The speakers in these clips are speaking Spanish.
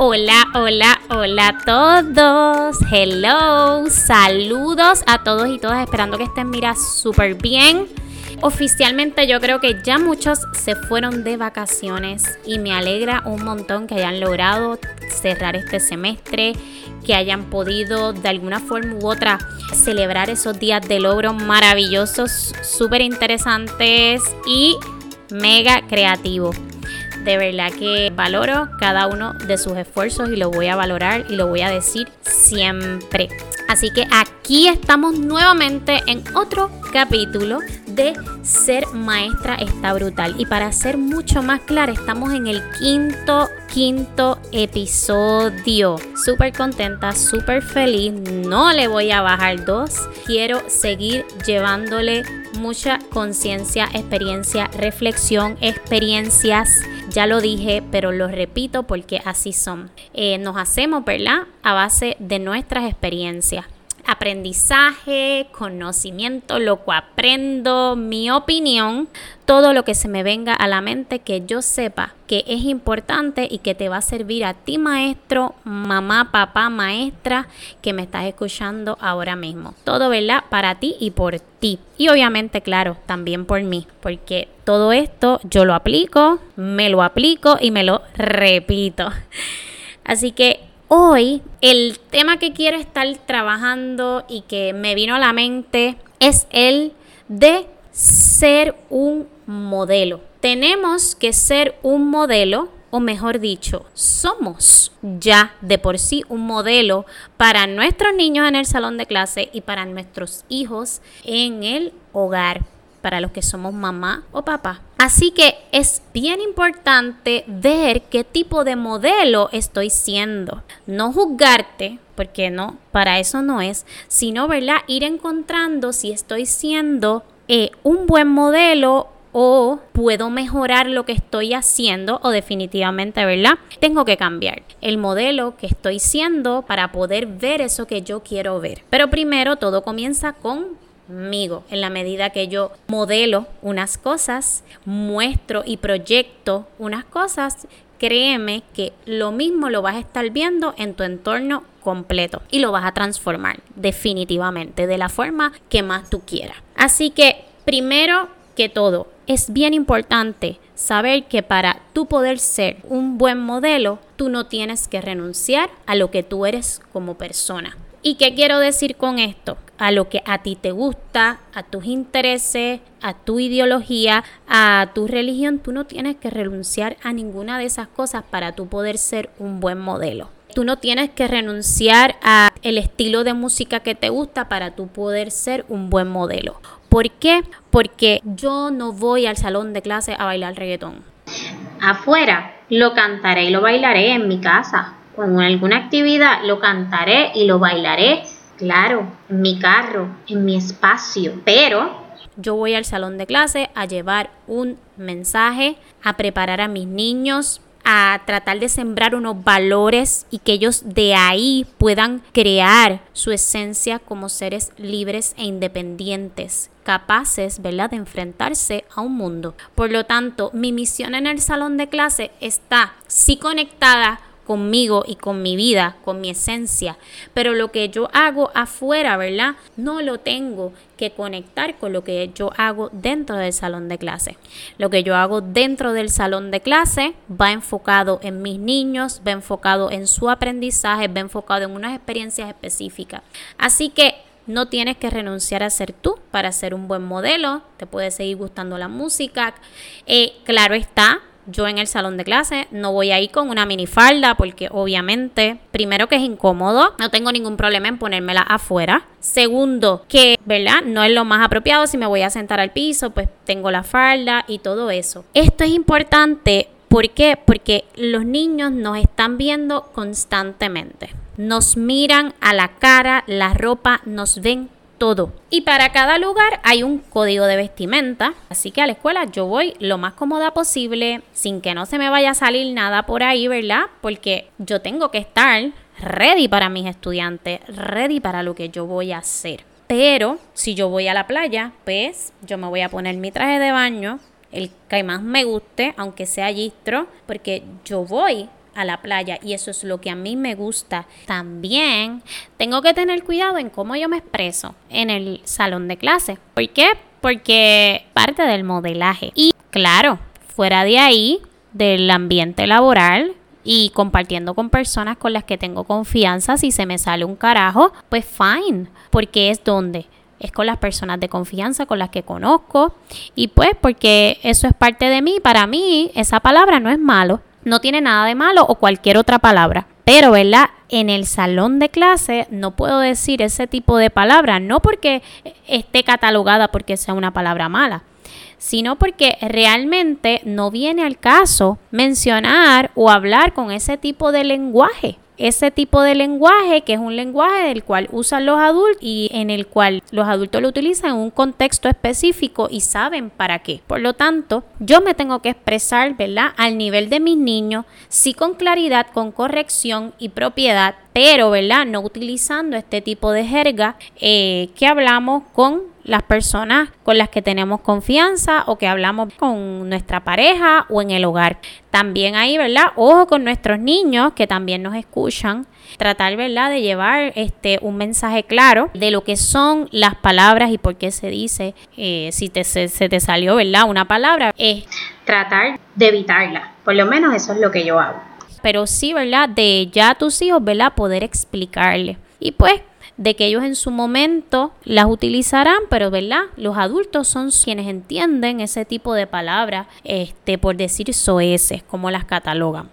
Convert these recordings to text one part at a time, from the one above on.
Hola, hola, hola a todos. Hello. Saludos a todos y todas. Esperando que estén, mira, súper bien. Oficialmente yo creo que ya muchos se fueron de vacaciones y me alegra un montón que hayan logrado cerrar este semestre, que hayan podido de alguna forma u otra celebrar esos días de logro maravillosos, súper interesantes y mega creativos de verdad que valoro cada uno de sus esfuerzos y lo voy a valorar y lo voy a decir siempre. Así que aquí estamos nuevamente en otro capítulo de Ser Maestra está brutal. Y para ser mucho más clara, estamos en el quinto, quinto episodio. Súper contenta, súper feliz. No le voy a bajar dos. Quiero seguir llevándole mucha conciencia, experiencia, reflexión, experiencias. Ya lo dije, pero lo repito porque así son. Eh, nos hacemos, ¿verdad? A base de nuestras experiencias aprendizaje, conocimiento, lo que aprendo, mi opinión, todo lo que se me venga a la mente que yo sepa que es importante y que te va a servir a ti maestro, mamá, papá, maestra que me estás escuchando ahora mismo. Todo, ¿verdad? Para ti y por ti. Y obviamente, claro, también por mí, porque todo esto yo lo aplico, me lo aplico y me lo repito. Así que Hoy el tema que quiero estar trabajando y que me vino a la mente es el de ser un modelo. Tenemos que ser un modelo, o mejor dicho, somos ya de por sí un modelo para nuestros niños en el salón de clase y para nuestros hijos en el hogar para los que somos mamá o papá. Así que es bien importante ver qué tipo de modelo estoy siendo. No juzgarte, porque no, para eso no es, sino, ¿verdad? Ir encontrando si estoy siendo eh, un buen modelo o puedo mejorar lo que estoy haciendo o definitivamente, ¿verdad? Tengo que cambiar el modelo que estoy siendo para poder ver eso que yo quiero ver. Pero primero todo comienza con en la medida que yo modelo unas cosas, muestro y proyecto unas cosas, créeme que lo mismo lo vas a estar viendo en tu entorno completo y lo vas a transformar definitivamente de la forma que más tú quieras. Así que primero que todo, es bien importante saber que para tú poder ser un buen modelo, tú no tienes que renunciar a lo que tú eres como persona. ¿Y qué quiero decir con esto? A lo que a ti te gusta, a tus intereses, a tu ideología, a tu religión, tú no tienes que renunciar a ninguna de esas cosas para tú poder ser un buen modelo. Tú no tienes que renunciar a el estilo de música que te gusta para tú poder ser un buen modelo. ¿Por qué? Porque yo no voy al salón de clase a bailar reggaetón. Afuera lo cantaré y lo bailaré en mi casa con alguna actividad, lo cantaré y lo bailaré, claro, en mi carro, en mi espacio, pero yo voy al salón de clase a llevar un mensaje, a preparar a mis niños, a tratar de sembrar unos valores y que ellos de ahí puedan crear su esencia como seres libres e independientes capaces, ¿verdad?, de enfrentarse a un mundo. Por lo tanto, mi misión en el salón de clase está sí conectada conmigo y con mi vida, con mi esencia. Pero lo que yo hago afuera, ¿verdad? No lo tengo que conectar con lo que yo hago dentro del salón de clase. Lo que yo hago dentro del salón de clase va enfocado en mis niños, va enfocado en su aprendizaje, va enfocado en unas experiencias específicas. Así que no tienes que renunciar a ser tú para ser un buen modelo. Te puede seguir gustando la música. Eh, claro está, yo en el salón de clase no voy a ir con una minifalda porque obviamente, primero que es incómodo, no tengo ningún problema en ponérmela afuera. Segundo, que, ¿verdad? No es lo más apropiado si me voy a sentar al piso, pues tengo la falda y todo eso. Esto es importante, ¿por qué? Porque los niños nos están viendo constantemente. Nos miran a la cara, la ropa, nos ven todo. Y para cada lugar hay un código de vestimenta, así que a la escuela yo voy lo más cómoda posible, sin que no se me vaya a salir nada por ahí, ¿verdad? Porque yo tengo que estar ready para mis estudiantes, ready para lo que yo voy a hacer. Pero si yo voy a la playa, pues yo me voy a poner mi traje de baño, el que más me guste, aunque sea gistro, porque yo voy a la playa y eso es lo que a mí me gusta. También tengo que tener cuidado en cómo yo me expreso en el salón de clase. ¿Por qué? Porque parte del modelaje. Y claro, fuera de ahí, del ambiente laboral, y compartiendo con personas con las que tengo confianza, si se me sale un carajo, pues fine, porque es donde es con las personas de confianza con las que conozco y pues porque eso es parte de mí, para mí esa palabra no es malo, no tiene nada de malo o cualquier otra palabra. Pero, ¿verdad? En el salón de clase no puedo decir ese tipo de palabra, no porque esté catalogada porque sea una palabra mala, sino porque realmente no viene al caso mencionar o hablar con ese tipo de lenguaje ese tipo de lenguaje, que es un lenguaje del cual usan los adultos y en el cual los adultos lo utilizan en un contexto específico y saben para qué. Por lo tanto, yo me tengo que expresar, ¿verdad? Al nivel de mis niños, sí con claridad, con corrección y propiedad, pero, ¿verdad? No utilizando este tipo de jerga eh, que hablamos con las personas con las que tenemos confianza o que hablamos con nuestra pareja o en el hogar. También ahí, ¿verdad? Ojo con nuestros niños que también nos escuchan. Tratar, ¿verdad?, de llevar este, un mensaje claro de lo que son las palabras y por qué se dice, eh, si te, se, se, te salió, ¿verdad?, una palabra, es tratar de evitarla. Por lo menos eso es lo que yo hago pero sí, ¿verdad? De ya a tus hijos, ¿verdad? Poder explicarles. Y pues de que ellos en su momento las utilizarán, pero ¿verdad? Los adultos son quienes entienden ese tipo de palabras, este, por decir soeces, como las catalogan.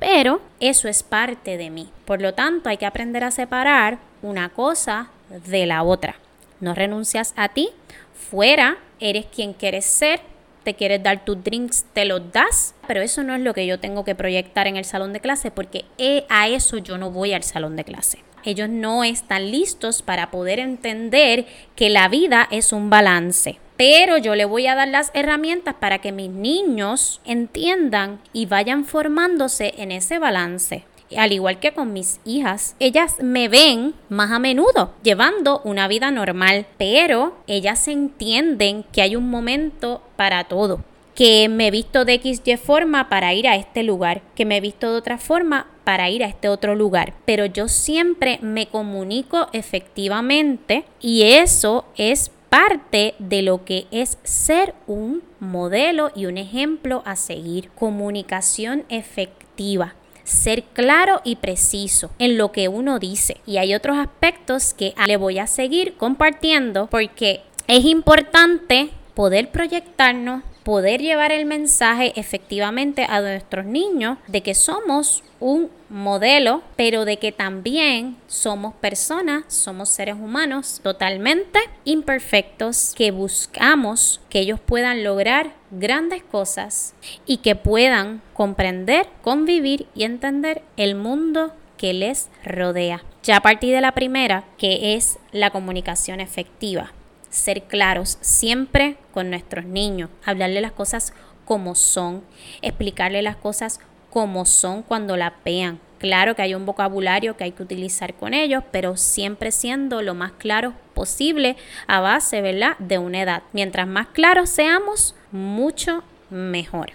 Pero eso es parte de mí. Por lo tanto, hay que aprender a separar una cosa de la otra. No renuncias a ti, fuera eres quien quieres ser te quieres dar tus drinks, te los das, pero eso no es lo que yo tengo que proyectar en el salón de clase porque a eso yo no voy al salón de clase. Ellos no están listos para poder entender que la vida es un balance. Pero yo le voy a dar las herramientas para que mis niños entiendan y vayan formándose en ese balance al igual que con mis hijas, ellas me ven más a menudo llevando una vida normal, pero ellas entienden que hay un momento para todo que me he visto de XY forma para ir a este lugar, que me he visto de otra forma para ir a este otro lugar. Pero yo siempre me comunico efectivamente y eso es parte de lo que es ser un modelo y un ejemplo a seguir. Comunicación efectiva ser claro y preciso en lo que uno dice. Y hay otros aspectos que le voy a seguir compartiendo porque es importante poder proyectarnos poder llevar el mensaje efectivamente a nuestros niños de que somos un modelo, pero de que también somos personas, somos seres humanos totalmente imperfectos, que buscamos que ellos puedan lograr grandes cosas y que puedan comprender, convivir y entender el mundo que les rodea. Ya a partir de la primera, que es la comunicación efectiva ser claros siempre con nuestros niños, hablarle las cosas como son, explicarle las cosas como son cuando las vean. Claro que hay un vocabulario que hay que utilizar con ellos, pero siempre siendo lo más claro posible a base, ¿verdad?, de una edad. Mientras más claros seamos, mucho mejor.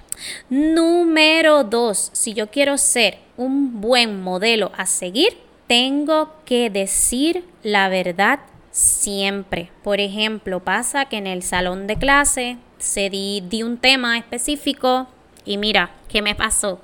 Número dos, si yo quiero ser un buen modelo a seguir, tengo que decir la verdad siempre. Por ejemplo, pasa que en el salón de clase se di, di un tema específico y mira, ¿qué me pasó?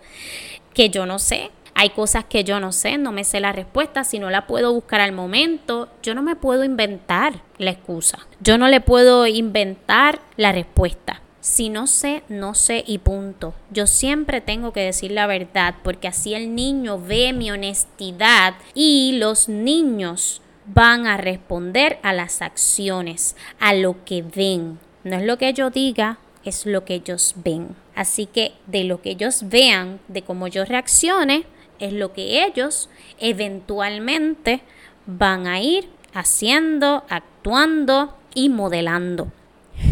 Que yo no sé, hay cosas que yo no sé, no me sé la respuesta, si no la puedo buscar al momento, yo no me puedo inventar la excusa. Yo no le puedo inventar la respuesta. Si no sé, no sé y punto. Yo siempre tengo que decir la verdad porque así el niño ve mi honestidad y los niños van a responder a las acciones, a lo que ven. No es lo que yo diga, es lo que ellos ven. Así que de lo que ellos vean, de cómo yo reaccione, es lo que ellos eventualmente van a ir haciendo, actuando y modelando.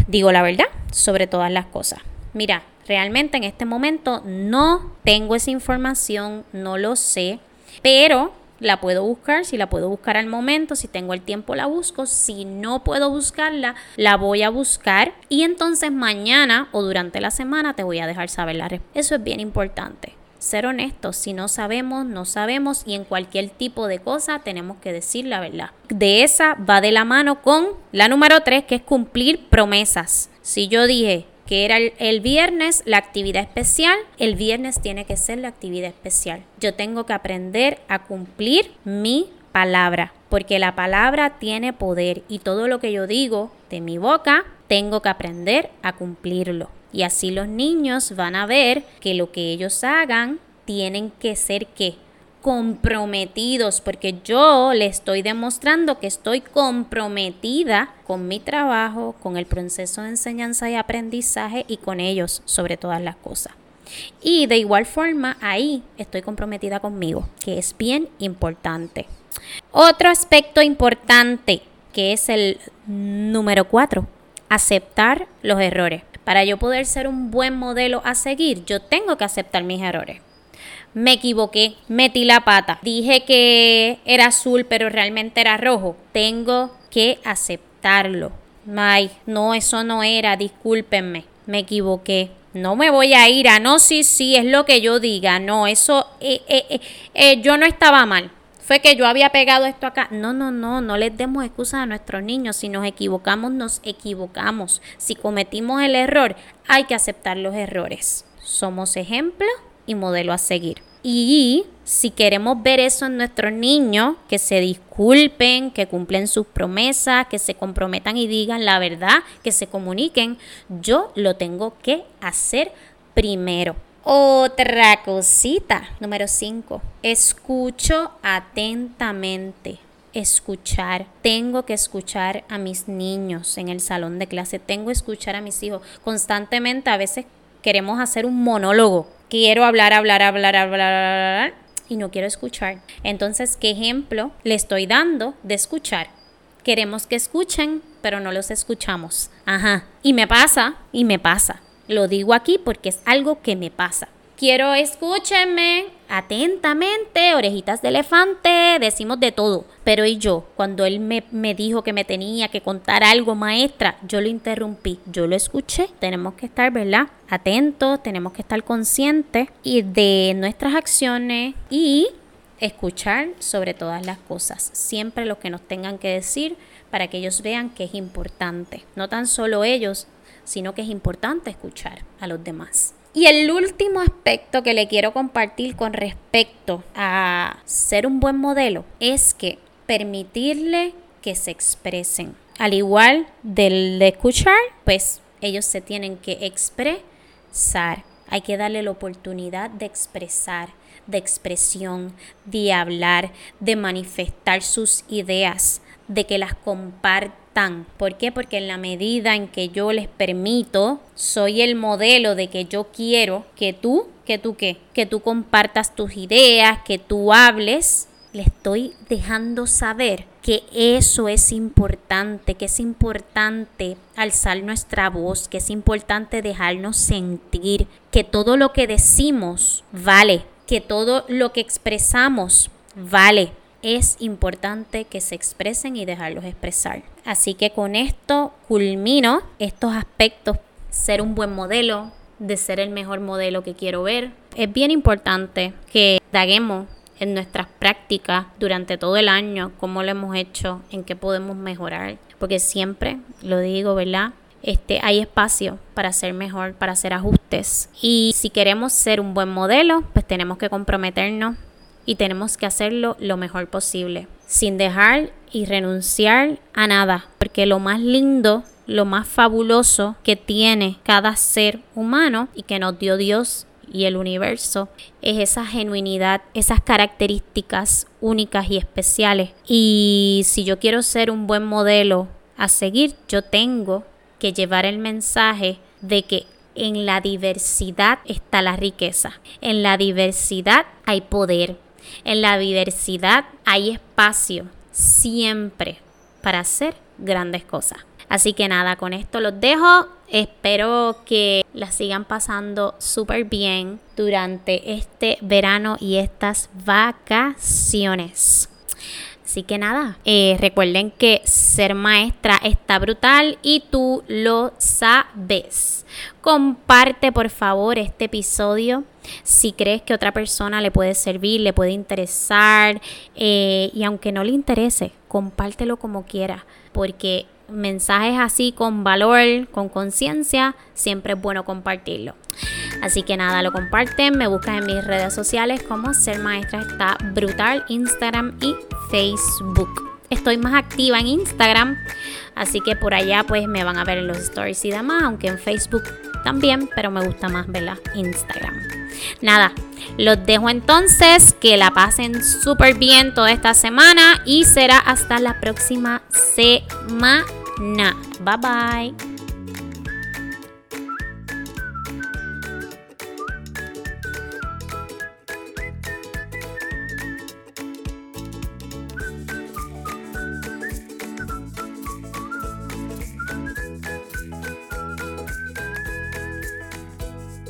Digo la verdad sobre todas las cosas. Mira, realmente en este momento no tengo esa información, no lo sé, pero la puedo buscar, si la puedo buscar al momento, si tengo el tiempo la busco, si no puedo buscarla, la voy a buscar y entonces mañana o durante la semana te voy a dejar saber la respuesta. Eso es bien importante. ser honestos. Si no sabemos, no sabemos y en cualquier tipo de cosa tenemos que decir la verdad. De esa va de la mano con la número tres, que es cumplir promesas. Si yo dije que era el, viernes la actividad especial, el viernes tiene que ser la actividad especial. Yo tengo que aprender a cumplir mi palabra, porque la palabra tiene poder y todo lo que yo digo de mi boca, tengo que aprender a cumplirlo. Y así los niños van a ver que lo que ellos hagan tienen que ser que comprometidos, porque yo le estoy demostrando que estoy comprometida con mi trabajo, con el proceso de enseñanza y aprendizaje y con ellos sobre todas las cosas. Y de igual forma, ahí estoy comprometida conmigo, que es bien importante. Otro aspecto importante, que es el número cuatro, aceptar los errores. Para yo poder ser un buen modelo a seguir, yo tengo que aceptar mis errores me equivoqué, metí la pata, dije que era azul pero realmente era rojo, tengo que aceptarlo. Ay, no, eso no era, discúlpenme, me equivoqué. No me voy a ir a no, sí, sí, es lo que yo diga. No, eso, eh, eh, eh, yo no estaba mal. Fue que yo había pegado esto acá. No, no, no, no les demos excusas a nuestros niños. Si nos equivocamos, nos equivocamos. Si cometimos el error, hay que aceptar los errores. Somos ejemplos y modelo a seguir. Y si queremos ver eso en nuestros niños, que se disculpen, que cumplen sus promesas, que se comprometan y digan la verdad, que se comuniquen, yo lo tengo que hacer primero. Otra cosita, número 5, escucho atentamente. Escuchar, tengo que escuchar a mis niños en el salón de clase, tengo que escuchar a mis hijos constantemente. A veces queremos hacer un monólogo quiero hablar, hablar, hablar, hablar, hablar, y no quiero escuchar. Entonces, ¿qué ejemplo le estoy dando de escuchar? Queremos que escuchen, pero no los escuchamos. Ajá. Y me pasa, y me pasa. Lo digo aquí porque es algo que me pasa. Quiero escúchenme atentamente, orejitas de elefante, decimos de todo. Pero y yo, cuando él me, me, dijo que me tenía que contar algo, maestra, yo lo interrumpí, yo lo escuché. Tenemos que estar, ¿verdad? Atentos, tenemos que estar conscientes y de nuestras acciones y escuchar sobre todas las cosas. Siempre lo que nos tengan que decir para que ellos vean que es importante. No tan solo ellos, sino que es importante escuchar a los demás. Y el último aspecto que le quiero compartir con respecto a ser un buen modelo es que permitirle que se expresen. Al igual del de escuchar, pues ellos se tienen que expresar. Hay que darle la oportunidad de expresar, de expresión, de hablar, de manifestar sus ideas, de que las compartan ¿Por qué? Porque en la medida en que yo les permito, soy el modelo de que yo quiero que tú, que tú qué, que tú compartas tus ideas, que tú hables, le estoy dejando saber que eso es importante, que es importante alzar nuestra voz, que es importante dejarnos sentir, que todo lo que decimos vale, que todo lo que expresamos vale, es importante que se expresen y dejarlos expresar. Así que con esto culmino estos aspectos, ser un buen modelo, de ser el mejor modelo que quiero ver. Es bien importante que daguemos en nuestras prácticas durante todo el año, cómo lo hemos hecho, en qué podemos mejorar, porque siempre lo digo, ¿verdad? Este, hay espacio para ser mejor, para hacer ajustes. Y si queremos ser un buen modelo, pues tenemos que comprometernos y tenemos que hacerlo lo mejor posible, sin dejar y renunciar a nada, porque lo más lindo, lo más fabuloso que tiene cada ser humano y que nos dio Dios y el universo es esa genuinidad, esas características únicas y especiales. Y si yo quiero ser un buen modelo a seguir, yo tengo que llevar el mensaje de que en la diversidad está la riqueza, en la diversidad hay poder, en la diversidad hay espacio siempre para hacer grandes cosas. Así que nada, con esto los dejo. Espero que la sigan pasando súper bien durante este verano y estas vacaciones. Así que nada, eh, recuerden que ser maestra está brutal y tú lo sabes. Comparte por favor este episodio Si crees que otra persona le puede servir, le puede interesar, eh, y aunque no le interese, compártelo como quiera, porque mensajes así con valor, con conciencia, siempre es bueno compartirlo. Así que nada, lo comparten, me buscan en mis redes sociales como Ser Maestra está brutal, Instagram y Facebook. Estoy más activa en Instagram, así que por allá pues me van a ver en los stories y demás, aunque en Facebook también, pero me gusta más verla Instagram. Nada, los dejo entonces, que la pasen súper bien toda esta semana y será hasta la próxima semana. Bye bye.